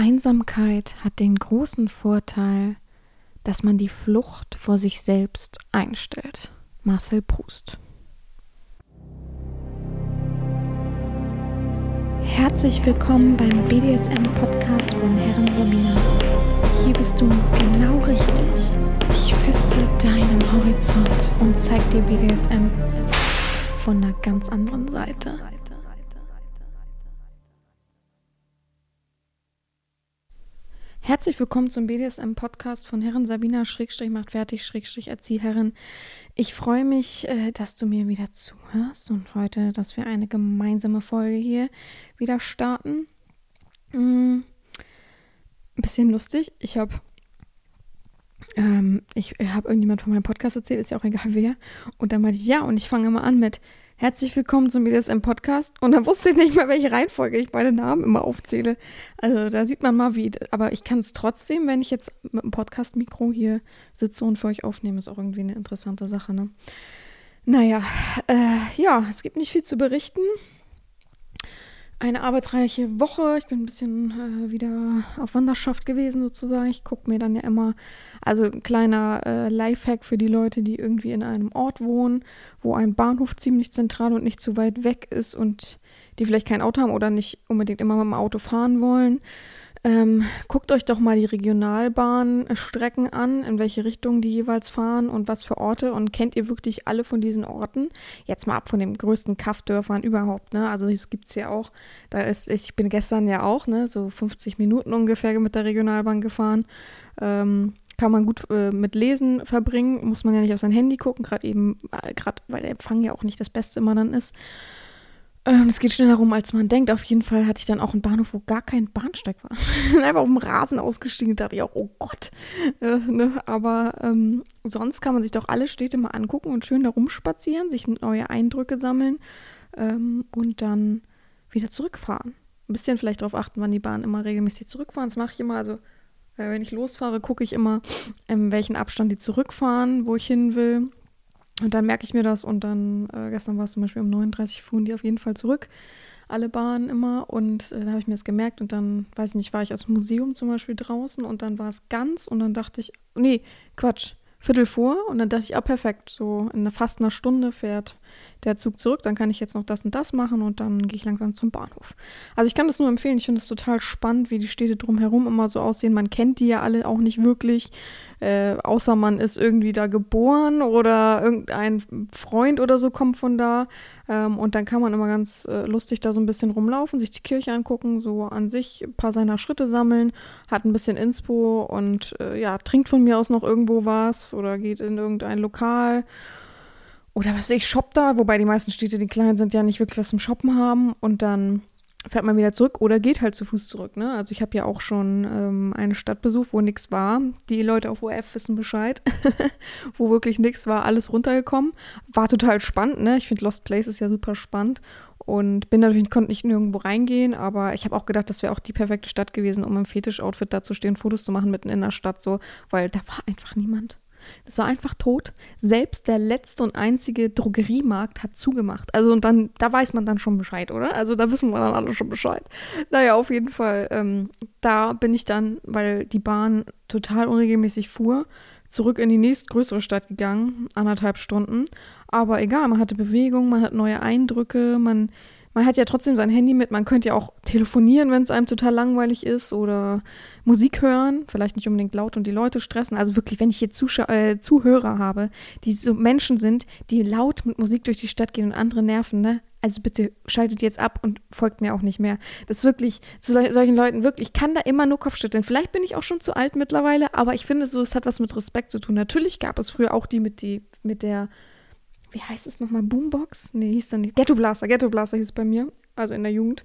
Einsamkeit hat den großen Vorteil, dass man die Flucht vor sich selbst einstellt. Marcel Proust. Herzlich willkommen beim BDSM-Podcast von Herren Romina. Hier bist du genau richtig. Ich feste deinen Horizont und zeig dir BDSM von einer ganz anderen Seite. Herzlich willkommen zum BDSM-Podcast von Herren Sabina Schrägstrich macht fertig Schrägstrich Erzieherin. Ich freue mich, äh, dass du mir wieder zuhörst und heute, dass wir eine gemeinsame Folge hier wieder starten. Mm, ein bisschen lustig. Ich habe ähm, ich habe irgendjemand von meinem Podcast erzählt, ist ja auch egal wer. Und dann meinte ich, ja, und ich fange immer an mit, Herzlich willkommen zum BDSM-Podcast. Und dann wusste ich nicht mehr, welche Reihenfolge ich meine Namen immer aufzähle. Also da sieht man mal, wie. Aber ich kann es trotzdem, wenn ich jetzt mit dem Podcast-Mikro hier sitze und für euch aufnehme, ist auch irgendwie eine interessante Sache, ne? Naja, äh, ja, es gibt nicht viel zu berichten eine arbeitsreiche Woche. Ich bin ein bisschen äh, wieder auf Wanderschaft gewesen sozusagen. Ich gucke mir dann ja immer, also ein kleiner äh, Lifehack für die Leute, die irgendwie in einem Ort wohnen, wo ein Bahnhof ziemlich zentral und nicht zu weit weg ist und die vielleicht kein Auto haben oder nicht unbedingt immer mit dem Auto fahren wollen. Ähm, guckt euch doch mal die Regionalbahnstrecken an, in welche Richtung die jeweils fahren und was für Orte und kennt ihr wirklich alle von diesen Orten? Jetzt mal ab von den größten Kaffdörfern überhaupt, ne? Also es gibt es ja auch. Da ist, ich bin gestern ja auch, ne, so 50 Minuten ungefähr mit der Regionalbahn gefahren. Ähm, kann man gut äh, mit Lesen verbringen, muss man ja nicht auf sein Handy gucken, gerade eben, äh, gerade weil der Empfang ja auch nicht das Beste immer dann ist. Ähm, es geht schneller rum, als man denkt. Auf jeden Fall hatte ich dann auch einen Bahnhof, wo gar kein Bahnsteig war. Einfach auf dem Rasen ausgestiegen. Da dachte ich auch, oh Gott. Äh, ne? Aber ähm, sonst kann man sich doch alle Städte mal angucken und schön da rumspazieren, sich neue Eindrücke sammeln ähm, und dann wieder zurückfahren. Ein bisschen vielleicht darauf achten, wann die Bahnen immer regelmäßig zurückfahren. Das mache ich immer. Also, äh, wenn ich losfahre, gucke ich immer, in welchen Abstand die zurückfahren, wo ich hin will und dann merke ich mir das und dann, äh, gestern war es zum Beispiel um 39 fuhren die auf jeden Fall zurück, alle Bahnen immer. Und äh, da habe ich mir das gemerkt und dann, weiß ich nicht, war ich aus dem Museum zum Beispiel draußen und dann war es ganz und dann dachte ich, nee, Quatsch, Viertel vor und dann dachte ich, ah, perfekt, so in fast einer Stunde fährt der Zug zurück, dann kann ich jetzt noch das und das machen und dann gehe ich langsam zum Bahnhof. Also ich kann das nur empfehlen, ich finde es total spannend, wie die Städte drumherum immer so aussehen. Man kennt die ja alle auch nicht wirklich, äh, außer man ist irgendwie da geboren oder irgendein Freund oder so kommt von da. Ähm, und dann kann man immer ganz äh, lustig da so ein bisschen rumlaufen, sich die Kirche angucken, so an sich ein paar seiner Schritte sammeln, hat ein bisschen Inspo und äh, ja, trinkt von mir aus noch irgendwo was oder geht in irgendein Lokal oder was ich, shoppt da, wobei die meisten Städte, die klein sind, ja nicht wirklich was zum Shoppen haben und dann fährt man wieder zurück oder geht halt zu Fuß zurück. Ne? Also ich habe ja auch schon ähm, eine Stadt wo nichts war. Die Leute auf OF wissen Bescheid, wo wirklich nichts war, alles runtergekommen. War total spannend. Ne? Ich finde Lost Place ist ja super spannend und bin natürlich konnte nicht nirgendwo reingehen, aber ich habe auch gedacht, das wäre auch die perfekte Stadt gewesen, um im Fetisch-Outfit da zu stehen, Fotos zu machen mitten in der Stadt so, weil da war einfach niemand. Das war einfach tot. Selbst der letzte und einzige Drogeriemarkt hat zugemacht. Also und dann, da weiß man dann schon Bescheid, oder? Also da wissen wir dann alle schon Bescheid. Naja, auf jeden Fall. Ähm, da bin ich dann, weil die Bahn total unregelmäßig fuhr, zurück in die nächstgrößere Stadt gegangen, anderthalb Stunden. Aber egal, man hatte Bewegung, man hat neue Eindrücke, man man hat ja trotzdem sein Handy mit, man könnte ja auch telefonieren, wenn es einem total langweilig ist oder Musik hören, vielleicht nicht unbedingt laut und die Leute stressen. Also wirklich, wenn ich hier Zuschau äh, Zuhörer habe, die so Menschen sind, die laut mit Musik durch die Stadt gehen und andere nerven, ne? Also bitte schaltet jetzt ab und folgt mir auch nicht mehr. Das ist wirklich, zu solchen Leuten wirklich, ich kann da immer nur Kopfschütteln. Vielleicht bin ich auch schon zu alt mittlerweile, aber ich finde so, es hat was mit Respekt zu tun. Natürlich gab es früher auch die mit, die, mit der wie heißt es nochmal? Boombox? Nee, hieß dann nicht. Ghetto Blaster, Ghetto Blaster hieß bei mir, also in der Jugend.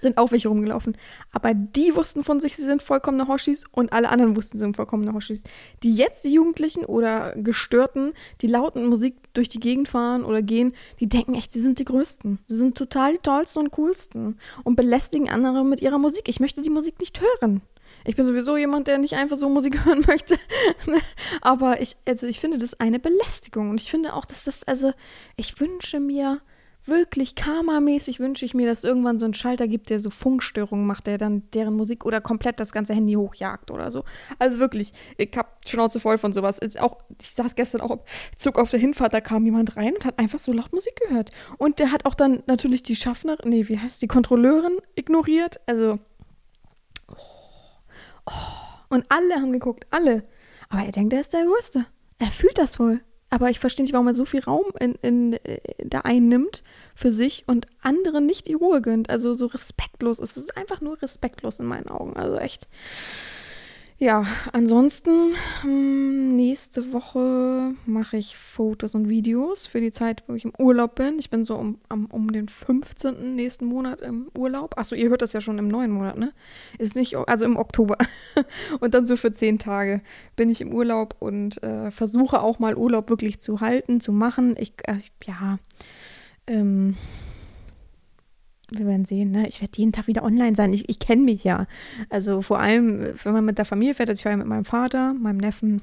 Sind auch welche rumgelaufen. Aber die wussten von sich, sie sind vollkommene Hoshis und alle anderen wussten, sie sind vollkommene Hoshis. Die jetzt, die Jugendlichen oder Gestörten, die lauten Musik durch die Gegend fahren oder gehen, die denken echt, sie sind die Größten. Sie sind total die Tollsten und Coolsten und belästigen andere mit ihrer Musik. Ich möchte die Musik nicht hören. Ich bin sowieso jemand, der nicht einfach so Musik hören möchte. Aber ich, also ich finde das eine Belästigung. Und ich finde auch, dass das, also ich wünsche mir wirklich karmamäßig wünsche ich mir, dass irgendwann so einen Schalter gibt, der so Funkstörungen macht, der dann deren Musik oder komplett das ganze Handy hochjagt oder so. Also wirklich, ich hab Schnauze voll von sowas. Ist auch, ich saß gestern auch Zug auf der Hinfahrt, da kam jemand rein und hat einfach so laut Musik gehört. Und der hat auch dann natürlich die Schaffnerin, nee, wie heißt die Kontrolleurin ignoriert. Also. Und alle haben geguckt, alle. Aber er denkt, er ist der Größte. Er fühlt das wohl. Aber ich verstehe nicht, warum er so viel Raum in, in, äh, da einnimmt für sich und anderen nicht die Ruhe gönnt. Also so respektlos. Es ist einfach nur respektlos in meinen Augen. Also echt. Ja, ansonsten hm, nächste Woche mache ich Fotos und Videos für die Zeit, wo ich im Urlaub bin. Ich bin so um, um, um den 15. nächsten Monat im Urlaub. Achso, ihr hört das ja schon im neuen Monat, ne? Ist nicht, also im Oktober. und dann so für zehn Tage bin ich im Urlaub und äh, versuche auch mal Urlaub wirklich zu halten, zu machen. Ich, äh, ja, ähm, wir werden sehen, ne? Ich werde jeden Tag wieder online sein. Ich, ich kenne mich ja. Also vor allem, wenn man mit der Familie fährt, also ich ja mit meinem Vater, meinem Neffen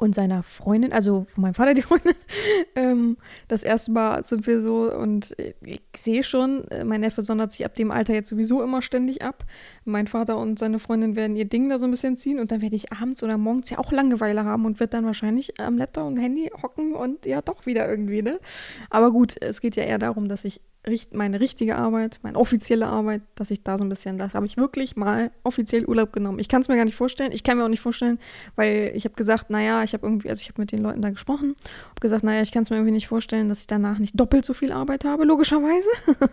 und seiner Freundin, also von meinem Vater die Freundin. ähm, das erste Mal sind wir so und ich sehe schon, mein Neffe sondert sich ab dem Alter jetzt sowieso immer ständig ab. Mein Vater und seine Freundin werden ihr Ding da so ein bisschen ziehen und dann werde ich abends oder morgens ja auch Langeweile haben und wird dann wahrscheinlich am Laptop und Handy hocken und ja doch wieder irgendwie, ne? Aber gut, es geht ja eher darum, dass ich meine richtige Arbeit, meine offizielle Arbeit, dass ich da so ein bisschen, das habe ich wirklich mal offiziell Urlaub genommen. Ich kann es mir gar nicht vorstellen. Ich kann mir auch nicht vorstellen, weil ich habe gesagt, naja, ich habe irgendwie, also ich habe mit den Leuten da gesprochen, habe gesagt, naja, ich kann es mir irgendwie nicht vorstellen, dass ich danach nicht doppelt so viel Arbeit habe, logischerweise.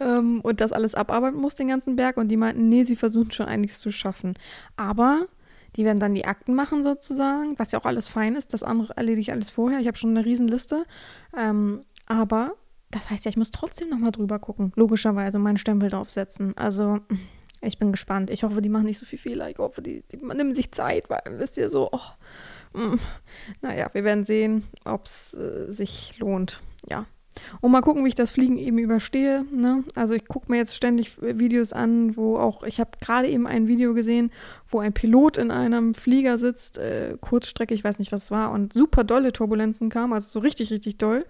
Ähm, und das alles abarbeiten muss, den ganzen Berg. Und die meinten, nee, sie versuchen schon einiges zu schaffen. Aber die werden dann die Akten machen sozusagen, was ja auch alles fein ist. Das andere erledige ich alles vorher. Ich habe schon eine Riesenliste. Ähm, aber das heißt ja, ich muss trotzdem nochmal drüber gucken. Logischerweise meinen Stempel draufsetzen. Also, ich bin gespannt. Ich hoffe, die machen nicht so viel Fehler. Ich hoffe, die, die nehmen sich Zeit, weil, wisst ihr, so, oh, mm, naja, wir werden sehen, ob es äh, sich lohnt. Ja. Und mal gucken, wie ich das Fliegen eben überstehe. Ne? Also ich gucke mir jetzt ständig Videos an, wo auch, ich habe gerade eben ein Video gesehen, wo ein Pilot in einem Flieger sitzt, äh, Kurzstrecke, ich weiß nicht, was es war, und super dolle Turbulenzen kamen, also so richtig, richtig doll.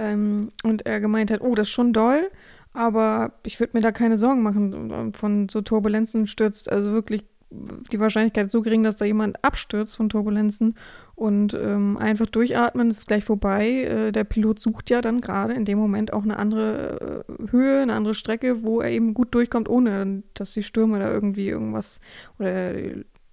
Ähm, und er gemeint hat, oh, das ist schon doll, aber ich würde mir da keine Sorgen machen. Von so Turbulenzen stürzt also wirklich die Wahrscheinlichkeit ist so gering, dass da jemand abstürzt von Turbulenzen und ähm, einfach durchatmen, ist gleich vorbei. Äh, der Pilot sucht ja dann gerade in dem Moment auch eine andere äh, Höhe, eine andere Strecke, wo er eben gut durchkommt, ohne dass die Stürme da irgendwie irgendwas oder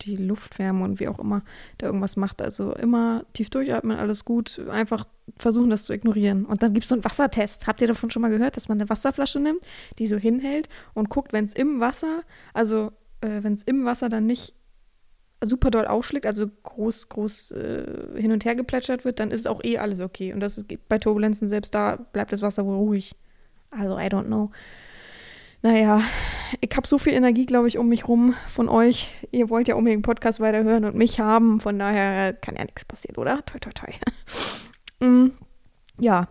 die Luftwärme und wie auch immer da irgendwas macht. Also immer tief durchatmen, alles gut, einfach versuchen, das zu ignorieren. Und dann gibt es so einen Wassertest. Habt ihr davon schon mal gehört, dass man eine Wasserflasche nimmt, die so hinhält und guckt, wenn es im Wasser, also äh, wenn es im Wasser dann nicht super doll ausschlägt, also groß, groß äh, hin und her geplätschert wird, dann ist auch eh alles okay. Und das ist bei Turbulenzen selbst da bleibt das Wasser wohl ruhig. Also, I don't know. Naja, ich habe so viel Energie, glaube ich, um mich rum von euch. Ihr wollt ja unbedingt den Podcast weiterhören und mich haben. Von daher kann ja nichts passieren, oder? Toi, toi, toi. mm, ja,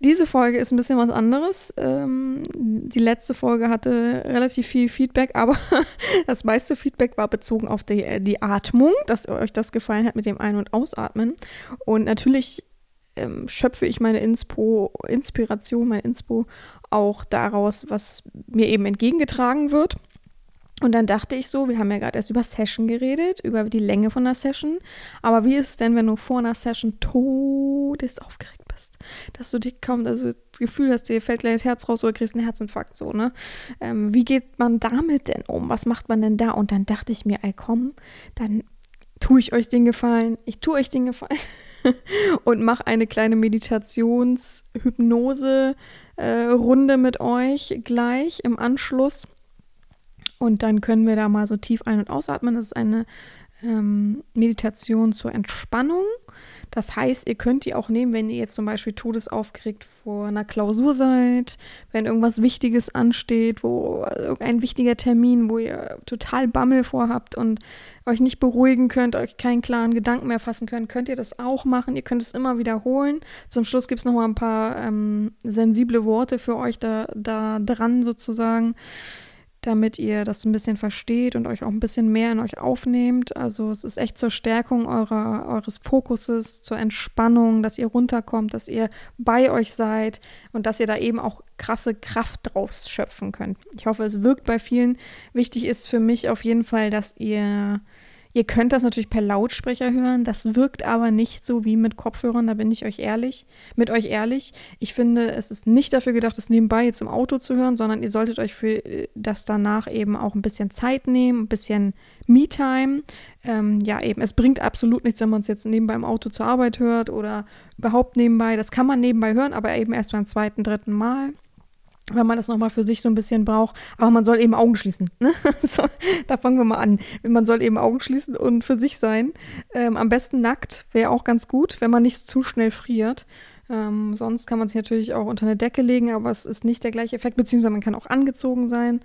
diese Folge ist ein bisschen was anderes. Ähm, die letzte Folge hatte relativ viel Feedback, aber das meiste Feedback war bezogen auf die, äh, die Atmung, dass euch das gefallen hat mit dem Ein- und Ausatmen. Und natürlich ähm, schöpfe ich meine Inspo, Inspiration, mein Inspo auch daraus, was mir eben entgegengetragen wird. Und dann dachte ich so, wir haben ja gerade erst über Session geredet, über die Länge von der Session. Aber wie ist es denn, wenn du vor einer Session todesaufgeregt bist, dass du dich kaum, also das Gefühl hast, dir fällt gleich das Herz raus oder kriegst einen Herzinfarkt, so, ne? Ähm, wie geht man damit denn um? Was macht man denn da? Und dann dachte ich mir, ey, komm, dann tue ich euch den Gefallen, ich tue euch den Gefallen und mache eine kleine Meditationshypnose-Runde äh, mit euch gleich im Anschluss. Und dann können wir da mal so tief ein- und ausatmen. Das ist eine ähm, Meditation zur Entspannung. Das heißt, ihr könnt die auch nehmen, wenn ihr jetzt zum Beispiel todesaufgeregt vor einer Klausur seid, wenn irgendwas Wichtiges ansteht, wo irgendein wichtiger Termin, wo ihr total Bammel vorhabt und euch nicht beruhigen könnt, euch keinen klaren Gedanken mehr fassen könnt, könnt ihr das auch machen. Ihr könnt es immer wiederholen. Zum Schluss gibt es nochmal ein paar ähm, sensible Worte für euch da, da dran sozusagen damit ihr das ein bisschen versteht und euch auch ein bisschen mehr in euch aufnehmt. Also es ist echt zur Stärkung eurer, eures Fokuses, zur Entspannung, dass ihr runterkommt, dass ihr bei euch seid und dass ihr da eben auch krasse Kraft drauf schöpfen könnt. Ich hoffe, es wirkt bei vielen. Wichtig ist für mich auf jeden Fall, dass ihr Ihr könnt das natürlich per Lautsprecher hören, das wirkt aber nicht so wie mit Kopfhörern, da bin ich euch ehrlich, mit euch ehrlich. Ich finde, es ist nicht dafür gedacht, das nebenbei jetzt im Auto zu hören, sondern ihr solltet euch für äh, das danach eben auch ein bisschen Zeit nehmen, ein bisschen Me-Time. Ähm, ja, eben, es bringt absolut nichts, wenn man es jetzt nebenbei im Auto zur Arbeit hört oder überhaupt nebenbei. Das kann man nebenbei hören, aber eben erst beim zweiten, dritten Mal wenn man das nochmal für sich so ein bisschen braucht. Aber man soll eben Augen schließen. Ne? So, da fangen wir mal an. Man soll eben Augen schließen und für sich sein. Ähm, am besten nackt wäre auch ganz gut, wenn man nicht zu schnell friert. Ähm, sonst kann man sich natürlich auch unter eine Decke legen, aber es ist nicht der gleiche Effekt, beziehungsweise man kann auch angezogen sein.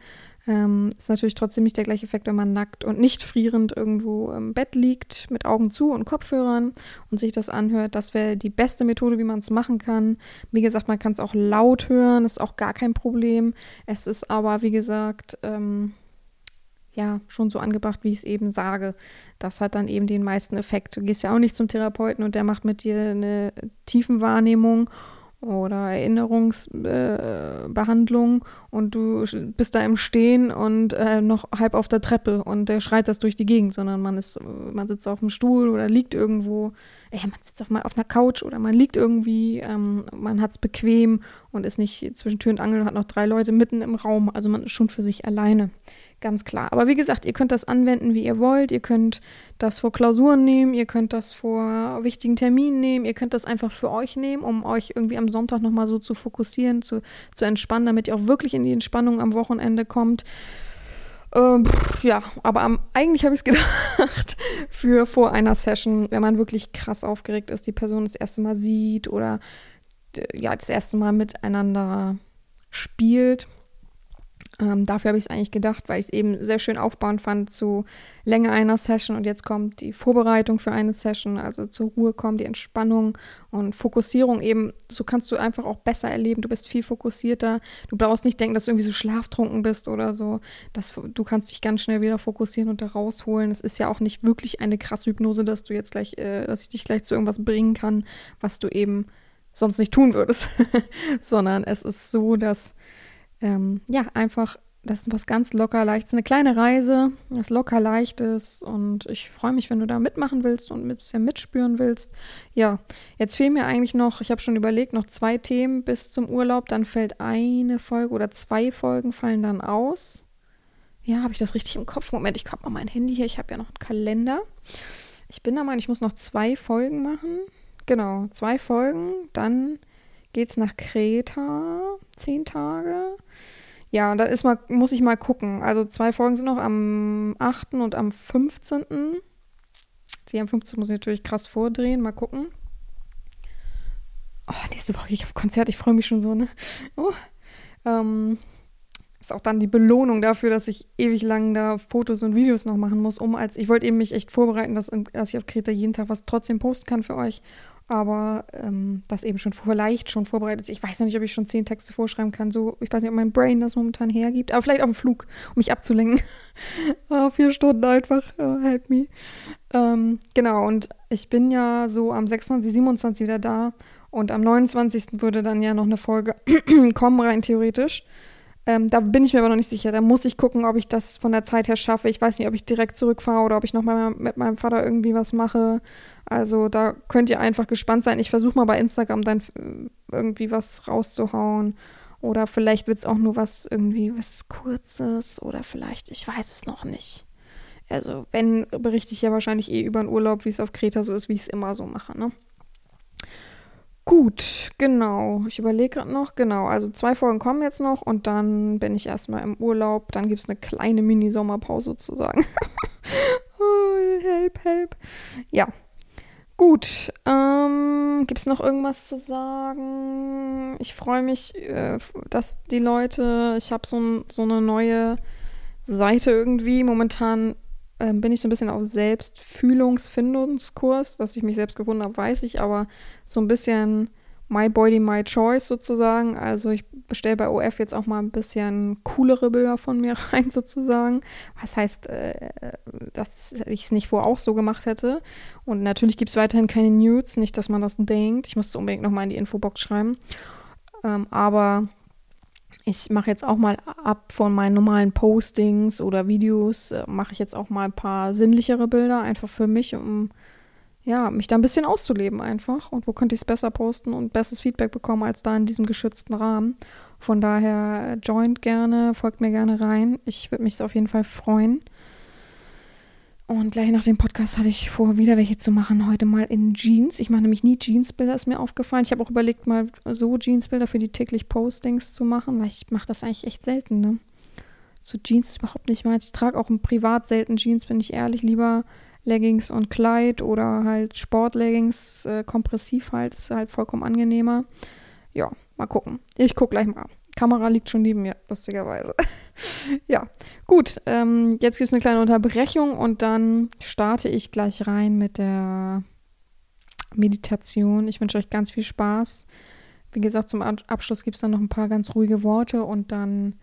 Ähm, ist natürlich trotzdem nicht der gleiche Effekt, wenn man nackt und nicht frierend irgendwo im Bett liegt, mit Augen zu und Kopfhörern und sich das anhört. Das wäre die beste Methode, wie man es machen kann. Wie gesagt, man kann es auch laut hören, ist auch gar kein Problem. Es ist aber, wie gesagt, ähm, ja, schon so angebracht, wie ich es eben sage. Das hat dann eben den meisten Effekt. Du gehst ja auch nicht zum Therapeuten und der macht mit dir eine Tiefenwahrnehmung oder Erinnerungsbehandlung äh, und du bist da im Stehen und äh, noch halb auf der Treppe und der schreit das durch die Gegend, sondern man ist, man sitzt auf dem Stuhl oder liegt irgendwo, ja, man sitzt auf, auf einer Couch oder man liegt irgendwie, ähm, man hat es bequem und ist nicht zwischen Tür und Angel und hat noch drei Leute mitten im Raum, also man ist schon für sich alleine. Ganz klar. Aber wie gesagt, ihr könnt das anwenden, wie ihr wollt. Ihr könnt das vor Klausuren nehmen, ihr könnt das vor wichtigen Terminen nehmen, ihr könnt das einfach für euch nehmen, um euch irgendwie am Sonntag nochmal so zu fokussieren, zu, zu entspannen, damit ihr auch wirklich in die Entspannung am Wochenende kommt. Ähm, ja, aber am, eigentlich habe ich es gedacht für vor einer Session, wenn man wirklich krass aufgeregt ist, die Person das erste Mal sieht oder ja, das erste Mal miteinander spielt ähm, dafür habe ich es eigentlich gedacht, weil ich es eben sehr schön aufbauend fand zu Länge einer Session. Und jetzt kommt die Vorbereitung für eine Session, also zur Ruhe kommen, die Entspannung und Fokussierung eben. So kannst du einfach auch besser erleben. Du bist viel fokussierter. Du brauchst nicht denken, dass du irgendwie so schlaftrunken bist oder so. Das, du kannst dich ganz schnell wieder fokussieren und da rausholen. Es ist ja auch nicht wirklich eine krasse Hypnose, dass du jetzt gleich, äh, dass ich dich gleich zu irgendwas bringen kann, was du eben sonst nicht tun würdest. Sondern es ist so, dass ähm, ja, einfach, das ist was ganz locker leichtes, eine kleine Reise, was locker leicht ist und ich freue mich, wenn du da mitmachen willst und ein bisschen mitspüren willst. Ja, jetzt fehlen mir eigentlich noch, ich habe schon überlegt, noch zwei Themen bis zum Urlaub, dann fällt eine Folge oder zwei Folgen fallen dann aus. Ja, habe ich das richtig im Kopf? Moment, ich komme mal mein Handy hier, ich habe ja noch einen Kalender. Ich bin der Meinung, ich muss noch zwei Folgen machen. Genau, zwei Folgen, dann geht es nach Kreta, zehn Tage. Ja, da ist mal, muss ich mal gucken. Also zwei Folgen sind noch am 8. und am 15. Sie am 15. muss ich natürlich krass vordrehen, mal gucken. Oh, nächste Woche gehe ich auf Konzert, ich freue mich schon so, ne? Oh. Ähm, ist auch dann die Belohnung dafür, dass ich ewig lang da Fotos und Videos noch machen muss, um als, ich wollte eben mich echt vorbereiten, dass, dass ich auf Kreta jeden Tag was trotzdem posten kann für euch aber ähm, das eben schon vielleicht schon vorbereitet ist. Ich weiß noch nicht, ob ich schon zehn Texte vorschreiben kann. So, ich weiß nicht, ob mein Brain das momentan hergibt, aber vielleicht auf dem Flug, um mich abzulenken. ah, vier Stunden einfach, oh, help me. Ähm, genau, und ich bin ja so am 26, 27 wieder da und am 29. würde dann ja noch eine Folge kommen, rein theoretisch. Ähm, da bin ich mir aber noch nicht sicher. Da muss ich gucken, ob ich das von der Zeit her schaffe. Ich weiß nicht, ob ich direkt zurückfahre oder ob ich nochmal mit meinem Vater irgendwie was mache. Also da könnt ihr einfach gespannt sein. Ich versuche mal bei Instagram dann äh, irgendwie was rauszuhauen. Oder vielleicht wird es auch nur was irgendwie was Kurzes oder vielleicht, ich weiß es noch nicht. Also, wenn, berichte ich ja wahrscheinlich eh über den Urlaub, wie es auf Kreta so ist, wie ich es immer so mache, ne? Gut, genau. Ich überlege gerade noch. Genau, also zwei Folgen kommen jetzt noch und dann bin ich erstmal im Urlaub. Dann gibt es eine kleine Mini-Sommerpause sozusagen. oh, help, help. Ja. Gut. Ähm, gibt es noch irgendwas zu sagen? Ich freue mich, äh, dass die Leute, ich habe so, so eine neue Seite irgendwie. Momentan ähm, bin ich so ein bisschen auf Selbstfühlungsfindungskurs, dass ich mich selbst gefunden habe, weiß ich, aber so ein bisschen My Body, My Choice sozusagen. Also ich bestelle bei OF jetzt auch mal ein bisschen coolere Bilder von mir rein sozusagen. Was heißt, äh, dass ich es nicht vorher auch so gemacht hätte. Und natürlich gibt es weiterhin keine Nudes, nicht, dass man das denkt. Ich muss es unbedingt nochmal in die Infobox schreiben. Ähm, aber ich mache jetzt auch mal ab von meinen normalen Postings oder Videos, äh, mache ich jetzt auch mal ein paar sinnlichere Bilder, einfach für mich, um ja, mich da ein bisschen auszuleben einfach. Und wo könnte ich es besser posten und besseres Feedback bekommen als da in diesem geschützten Rahmen. Von daher joint gerne, folgt mir gerne rein. Ich würde mich auf jeden Fall freuen. Und gleich nach dem Podcast hatte ich vor, wieder welche zu machen. Heute mal in Jeans. Ich mache nämlich nie Jeansbilder, ist mir aufgefallen. Ich habe auch überlegt, mal so Jeansbilder für die täglich Postings zu machen, weil ich mache das eigentlich echt selten. Ne? So Jeans ist überhaupt nicht meins. Ich trage auch privat selten Jeans, bin ich ehrlich. Lieber Leggings und Kleid oder halt Sportleggings, äh, kompressiv halt, ist halt vollkommen angenehmer. Ja, mal gucken. Ich gucke gleich mal. Kamera liegt schon neben mir, lustigerweise. ja, gut. Ähm, jetzt gibt es eine kleine Unterbrechung und dann starte ich gleich rein mit der Meditation. Ich wünsche euch ganz viel Spaß. Wie gesagt, zum Abschluss gibt es dann noch ein paar ganz ruhige Worte und dann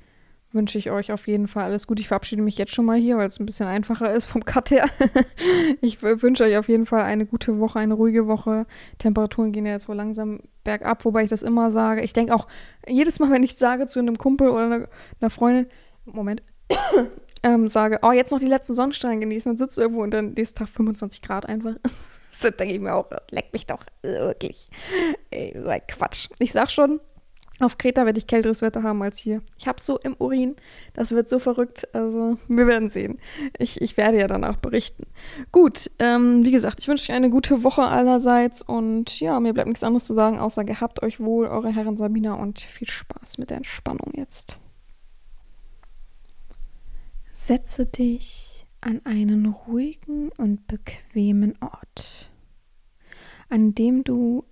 wünsche ich euch auf jeden Fall alles gut. Ich verabschiede mich jetzt schon mal hier, weil es ein bisschen einfacher ist vom Cut her. ich wünsche euch auf jeden Fall eine gute Woche, eine ruhige Woche. Temperaturen gehen ja jetzt wohl langsam bergab, wobei ich das immer sage. Ich denke auch, jedes Mal, wenn ich sage zu einem Kumpel oder einer, einer Freundin, Moment, ähm, sage, oh, jetzt noch die letzten Sonnenstrahlen genießen und sitzt irgendwo und dann nächsten Tag 25 Grad einfach. das denke ich mir auch, leck mich doch, wirklich. Ey, Quatsch. Ich sag schon, auf Kreta werde ich kälteres Wetter haben als hier. Ich habe so im Urin. Das wird so verrückt. Also, wir werden sehen. Ich, ich werde ja danach berichten. Gut, ähm, wie gesagt, ich wünsche euch eine gute Woche allerseits. Und ja, mir bleibt nichts anderes zu sagen, außer gehabt euch wohl, eure Herren Sabina, und viel Spaß mit der Entspannung jetzt. Setze dich an einen ruhigen und bequemen Ort, an dem du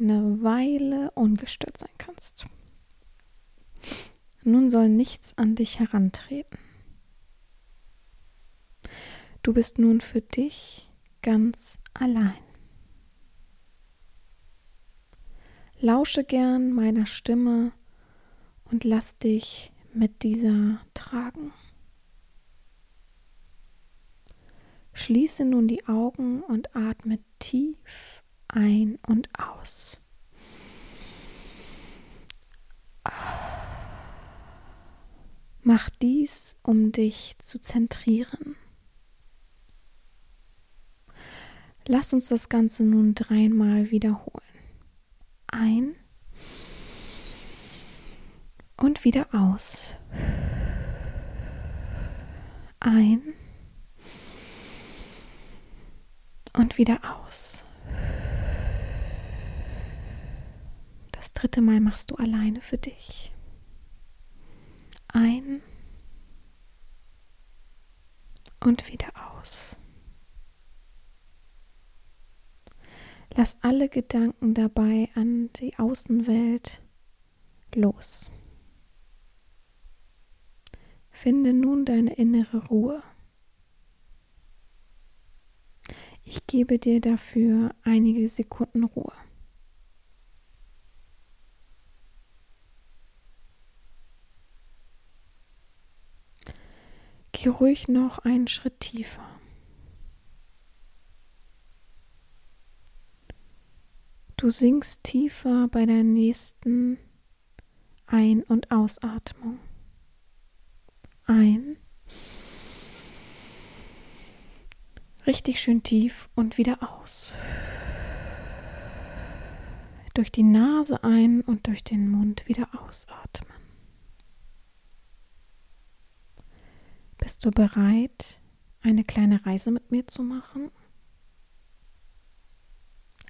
eine Weile ungestört sein kannst. Nun soll nichts an dich herantreten. Du bist nun für dich ganz allein. Lausche gern meiner Stimme und lass dich mit dieser tragen. Schließe nun die Augen und atme tief ein und aus. Mach dies, um dich zu zentrieren. Lass uns das Ganze nun dreimal wiederholen. Ein und wieder aus. Ein und wieder aus. Dritte Mal machst du alleine für dich. Ein und wieder aus. Lass alle Gedanken dabei an die Außenwelt los. Finde nun deine innere Ruhe. Ich gebe dir dafür einige Sekunden Ruhe. Geh ruhig noch einen Schritt tiefer. Du sinkst tiefer bei der nächsten Ein- und Ausatmung. Ein. Richtig schön tief und wieder aus. Durch die Nase ein und durch den Mund wieder ausatmen. Bist du bereit, eine kleine Reise mit mir zu machen?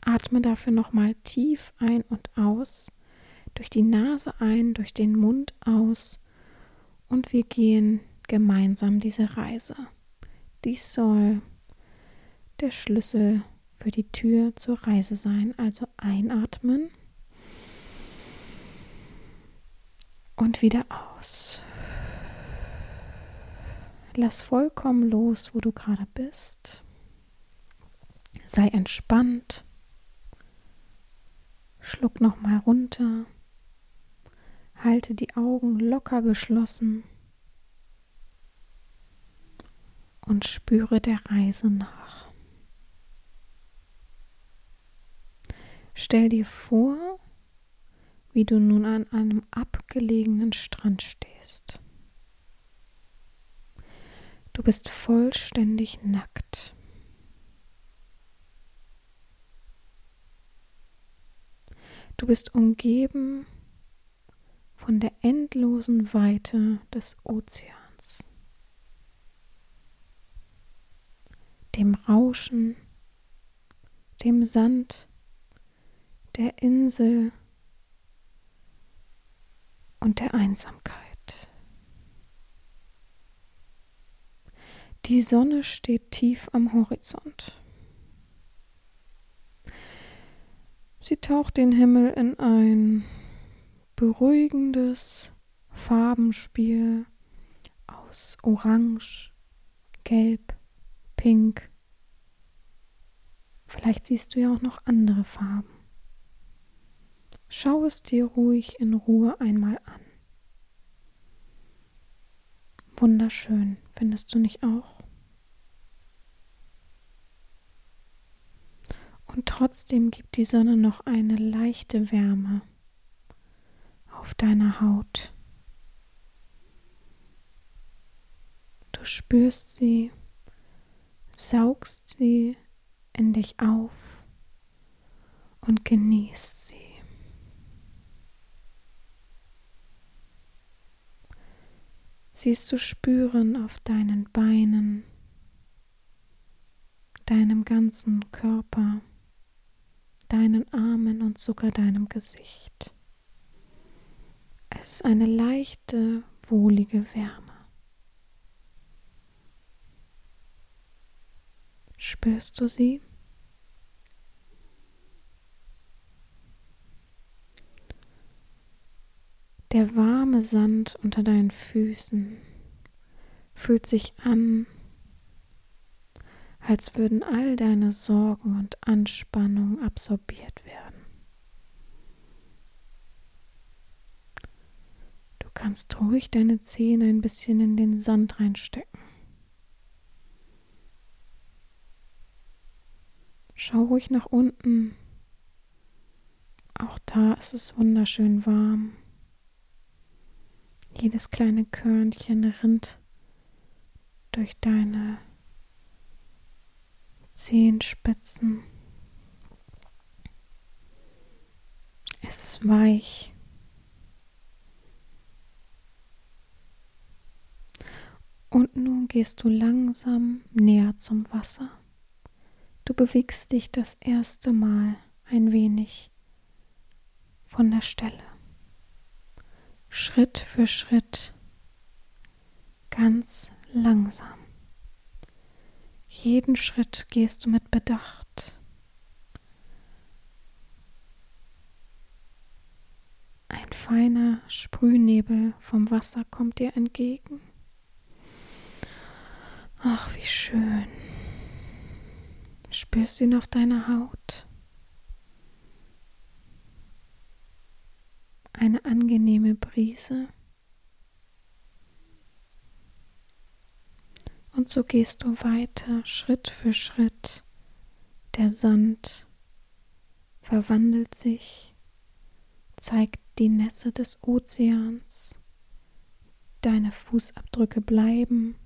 Atme dafür nochmal tief ein und aus, durch die Nase ein, durch den Mund aus und wir gehen gemeinsam diese Reise. Dies soll der Schlüssel für die Tür zur Reise sein. Also einatmen und wieder aus. Lass vollkommen los, wo du gerade bist. Sei entspannt. Schluck nochmal runter. Halte die Augen locker geschlossen und spüre der Reise nach. Stell dir vor, wie du nun an einem abgelegenen Strand stehst. Du bist vollständig nackt. Du bist umgeben von der endlosen Weite des Ozeans, dem Rauschen, dem Sand, der Insel und der Einsamkeit. Die Sonne steht tief am Horizont. Sie taucht den Himmel in ein beruhigendes Farbenspiel aus Orange, Gelb, Pink. Vielleicht siehst du ja auch noch andere Farben. Schau es dir ruhig in Ruhe einmal an. Wunderschön, findest du nicht auch? Und trotzdem gibt die Sonne noch eine leichte Wärme auf deiner Haut. Du spürst sie, saugst sie in dich auf und genießt sie. Siehst du spüren auf deinen Beinen, deinem ganzen Körper deinen Armen und sogar deinem Gesicht. Es ist eine leichte, wohlige Wärme. Spürst du sie? Der warme Sand unter deinen Füßen fühlt sich an als würden all deine Sorgen und Anspannung absorbiert werden. Du kannst ruhig deine Zähne ein bisschen in den Sand reinstecken. Schau ruhig nach unten. Auch da ist es wunderschön warm. Jedes kleine Körnchen rinnt durch deine Zehenspitzen. Es ist weich. Und nun gehst du langsam näher zum Wasser. Du bewegst dich das erste Mal ein wenig von der Stelle. Schritt für Schritt, ganz langsam. Jeden Schritt gehst du mit Bedacht. Ein feiner Sprühnebel vom Wasser kommt dir entgegen. Ach, wie schön. Spürst du ihn auf deiner Haut? Eine angenehme Brise. Und so gehst du weiter, Schritt für Schritt. Der Sand verwandelt sich, zeigt die Nässe des Ozeans. Deine Fußabdrücke bleiben.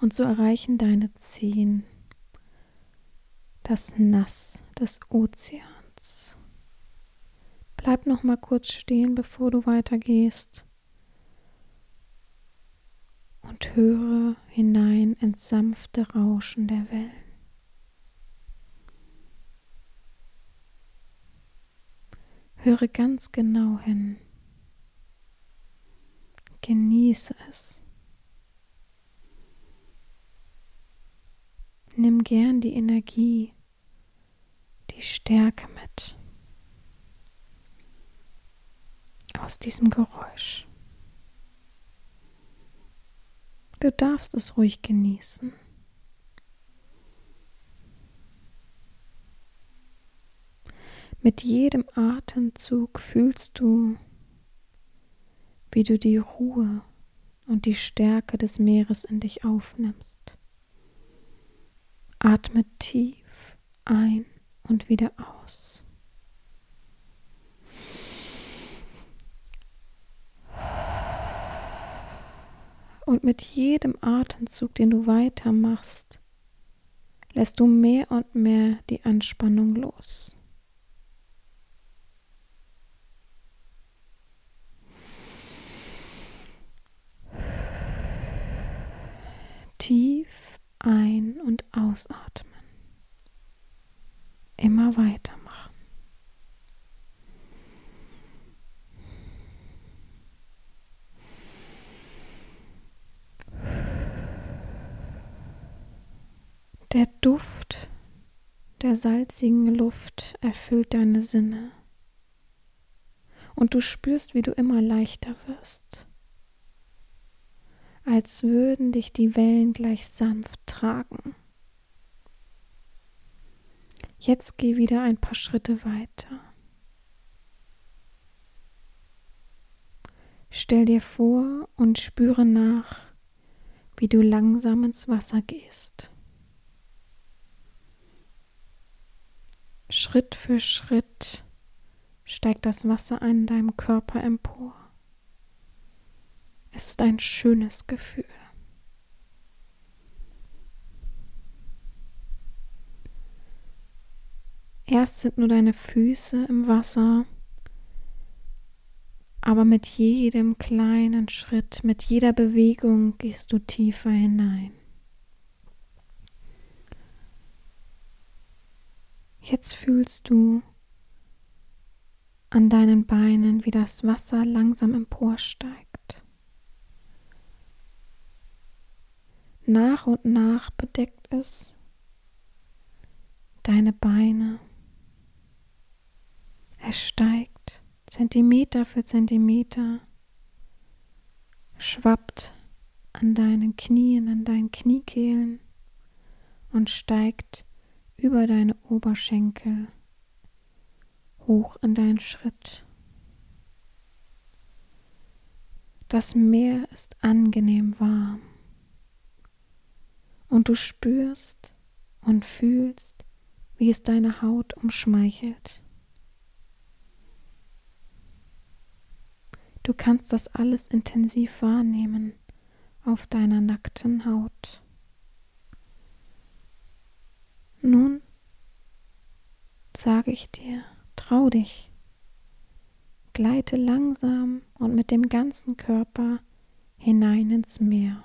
Und so erreichen deine Zehen das Nass des Ozeans. Bleib noch mal kurz stehen, bevor du weitergehst und höre hinein ins sanfte Rauschen der Wellen. Höre ganz genau hin. Genieße es. Nimm gern die Energie, die Stärke mit aus diesem Geräusch. Du darfst es ruhig genießen. Mit jedem Atemzug fühlst du, wie du die Ruhe und die Stärke des Meeres in dich aufnimmst. Atme tief ein und wieder aus. Und mit jedem Atemzug, den du weitermachst, lässt du mehr und mehr die Anspannung los. Tief ein- und ausatmen. Immer weitermachen. Der Duft der salzigen Luft erfüllt deine Sinne und du spürst, wie du immer leichter wirst, als würden dich die Wellen gleich sanft tragen. Jetzt geh wieder ein paar Schritte weiter. Stell dir vor und spüre nach, wie du langsam ins Wasser gehst. Schritt für Schritt steigt das Wasser in deinem Körper empor. Es ist ein schönes Gefühl. Erst sind nur deine Füße im Wasser, aber mit jedem kleinen Schritt, mit jeder Bewegung gehst du tiefer hinein. Jetzt fühlst du an deinen Beinen, wie das Wasser langsam emporsteigt. Nach und nach bedeckt es deine Beine. Es steigt Zentimeter für Zentimeter, schwappt an deinen Knien, an deinen Kniekehlen und steigt über deine Oberschenkel hoch in deinen Schritt. Das Meer ist angenehm warm und du spürst und fühlst, wie es deine Haut umschmeichelt. Du kannst das alles intensiv wahrnehmen auf deiner nackten Haut. Nun sage ich dir, trau dich. Gleite langsam und mit dem ganzen Körper hinein ins Meer.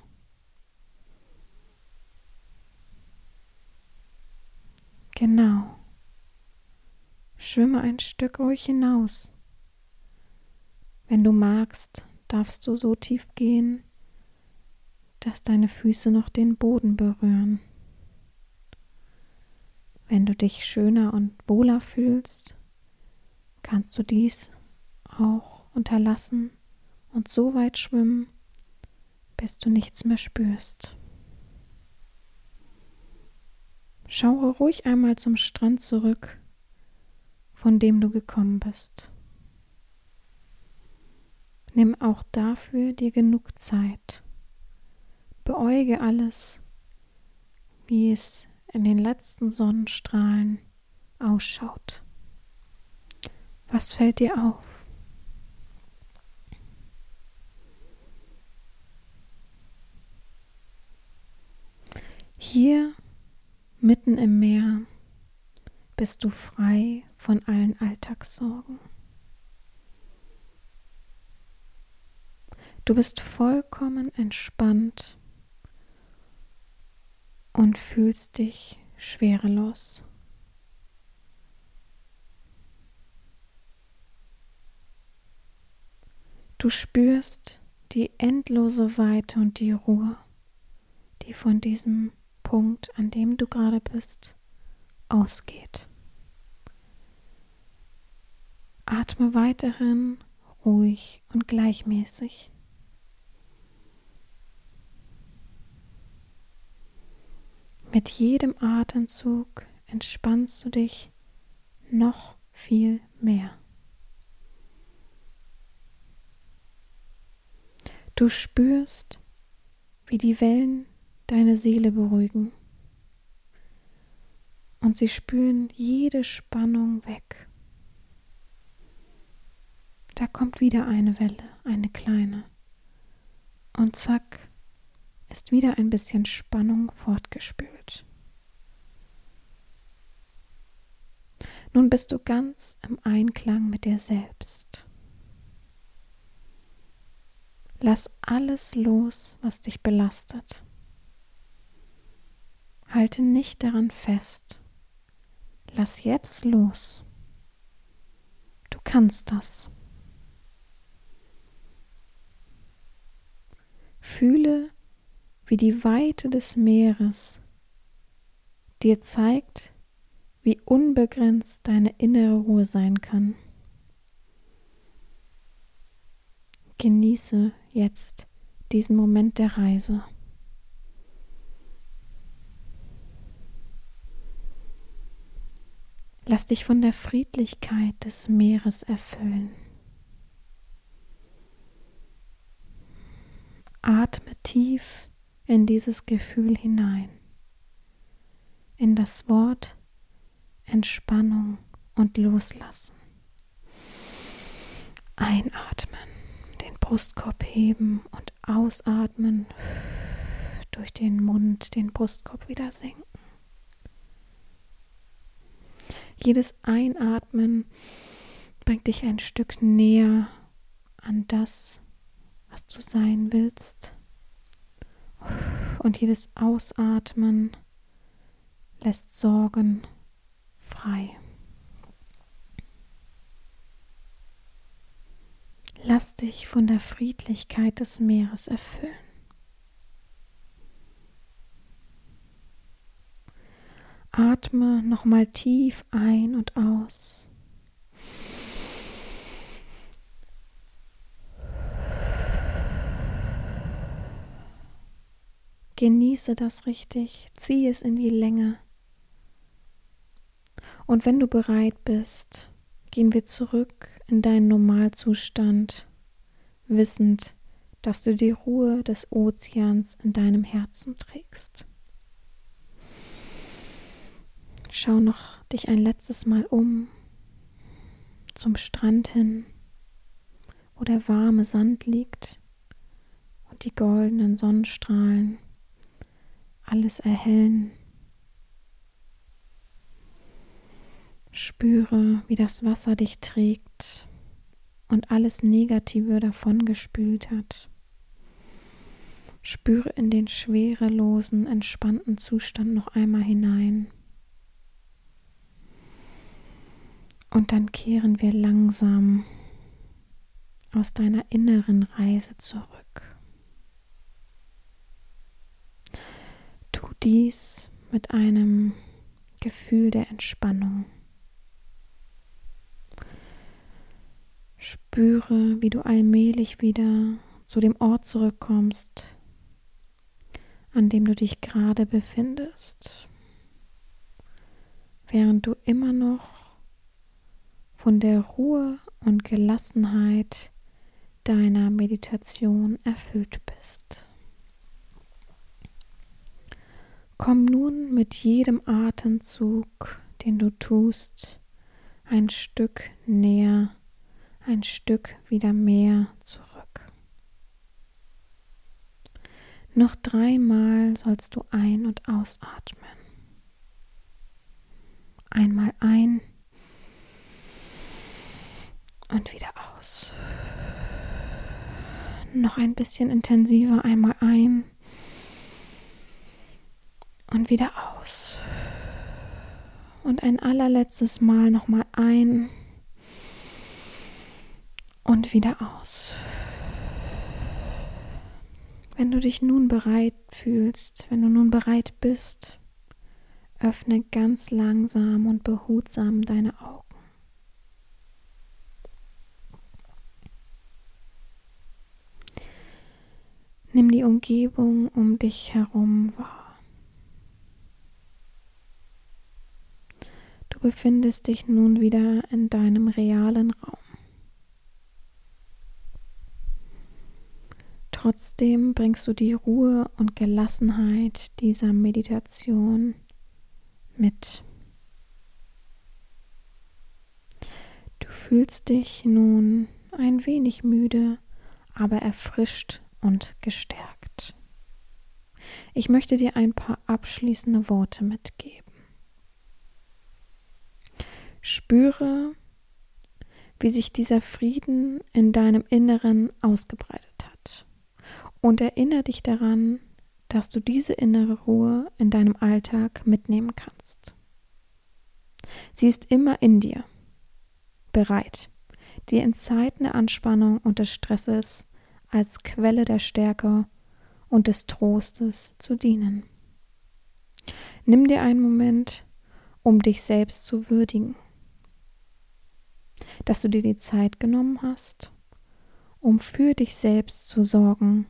Genau. Schwimme ein Stück ruhig hinaus. Wenn du magst, darfst du so tief gehen, dass deine Füße noch den Boden berühren. Wenn du dich schöner und wohler fühlst, kannst du dies auch unterlassen und so weit schwimmen, bis du nichts mehr spürst. Schaue ruhig einmal zum Strand zurück, von dem du gekommen bist. Nimm auch dafür dir genug Zeit. Beäuge alles, wie es in den letzten Sonnenstrahlen ausschaut. Was fällt dir auf? Hier mitten im Meer bist du frei von allen Alltagssorgen. Du bist vollkommen entspannt und fühlst dich schwerelos. Du spürst die endlose Weite und die Ruhe, die von diesem Punkt, an dem du gerade bist, ausgeht. Atme weiterhin ruhig und gleichmäßig. Mit jedem Atemzug entspannst du dich noch viel mehr. Du spürst, wie die Wellen deine Seele beruhigen und sie spülen jede Spannung weg. Da kommt wieder eine Welle, eine kleine. Und zack, ist wieder ein bisschen Spannung fortgespült. Nun bist du ganz im Einklang mit dir selbst. Lass alles los, was dich belastet. Halte nicht daran fest. Lass jetzt los. Du kannst das. Fühle, wie die Weite des Meeres dir zeigt, wie unbegrenzt deine innere Ruhe sein kann. Genieße jetzt diesen Moment der Reise. Lass dich von der Friedlichkeit des Meeres erfüllen. Atme tief in dieses Gefühl hinein, in das Wort Entspannung und Loslassen. Einatmen, den Brustkorb heben und ausatmen, durch den Mund den Brustkorb wieder senken. Jedes Einatmen bringt dich ein Stück näher an das, was du sein willst. Und jedes Ausatmen lässt Sorgen frei. Lass dich von der Friedlichkeit des Meeres erfüllen. Atme nochmal tief ein und aus. Genieße das richtig, zieh es in die Länge. Und wenn du bereit bist, gehen wir zurück in deinen Normalzustand, wissend, dass du die Ruhe des Ozeans in deinem Herzen trägst. Schau noch dich ein letztes Mal um zum Strand hin, wo der warme Sand liegt und die goldenen Sonnenstrahlen alles erhellen. Spüre, wie das Wasser dich trägt und alles Negative davongespült hat. Spüre in den schwerelosen, entspannten Zustand noch einmal hinein. Und dann kehren wir langsam aus deiner inneren Reise zurück. Dies mit einem Gefühl der Entspannung. Spüre, wie du allmählich wieder zu dem Ort zurückkommst, an dem du dich gerade befindest, während du immer noch von der Ruhe und Gelassenheit deiner Meditation erfüllt bist. Komm nun mit jedem Atemzug, den du tust, ein Stück näher, ein Stück wieder mehr zurück. Noch dreimal sollst du ein- und ausatmen. Einmal ein und wieder aus. Noch ein bisschen intensiver, einmal ein und wieder aus. Und ein allerletztes Mal nochmal ein und wieder aus. Wenn du dich nun bereit fühlst, wenn du nun bereit bist, öffne ganz langsam und behutsam deine Augen. Nimm die Umgebung um dich herum wahr. Befindest dich nun wieder in deinem realen Raum. Trotzdem bringst du die Ruhe und Gelassenheit dieser Meditation mit. Du fühlst dich nun ein wenig müde, aber erfrischt und gestärkt. Ich möchte dir ein paar abschließende Worte mitgeben. Spüre, wie sich dieser Frieden in deinem Inneren ausgebreitet hat. Und erinnere dich daran, dass du diese innere Ruhe in deinem Alltag mitnehmen kannst. Sie ist immer in dir, bereit, dir in Zeiten der Anspannung und des Stresses als Quelle der Stärke und des Trostes zu dienen. Nimm dir einen Moment, um dich selbst zu würdigen dass du dir die Zeit genommen hast, um für dich selbst zu sorgen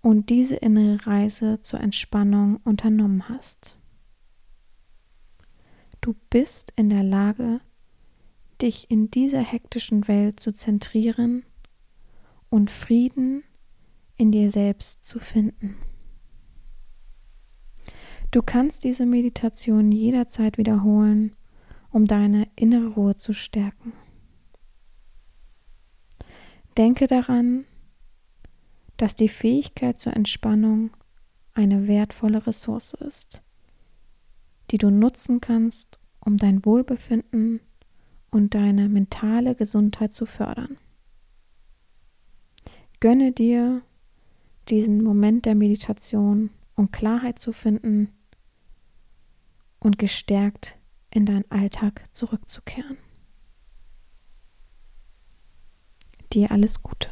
und diese innere Reise zur Entspannung unternommen hast. Du bist in der Lage, dich in dieser hektischen Welt zu zentrieren und Frieden in dir selbst zu finden. Du kannst diese Meditation jederzeit wiederholen, um deine innere Ruhe zu stärken. Denke daran, dass die Fähigkeit zur Entspannung eine wertvolle Ressource ist, die du nutzen kannst, um dein Wohlbefinden und deine mentale Gesundheit zu fördern. Gönne dir diesen Moment der Meditation, um Klarheit zu finden und gestärkt in deinen Alltag zurückzukehren. Dir alles Gute.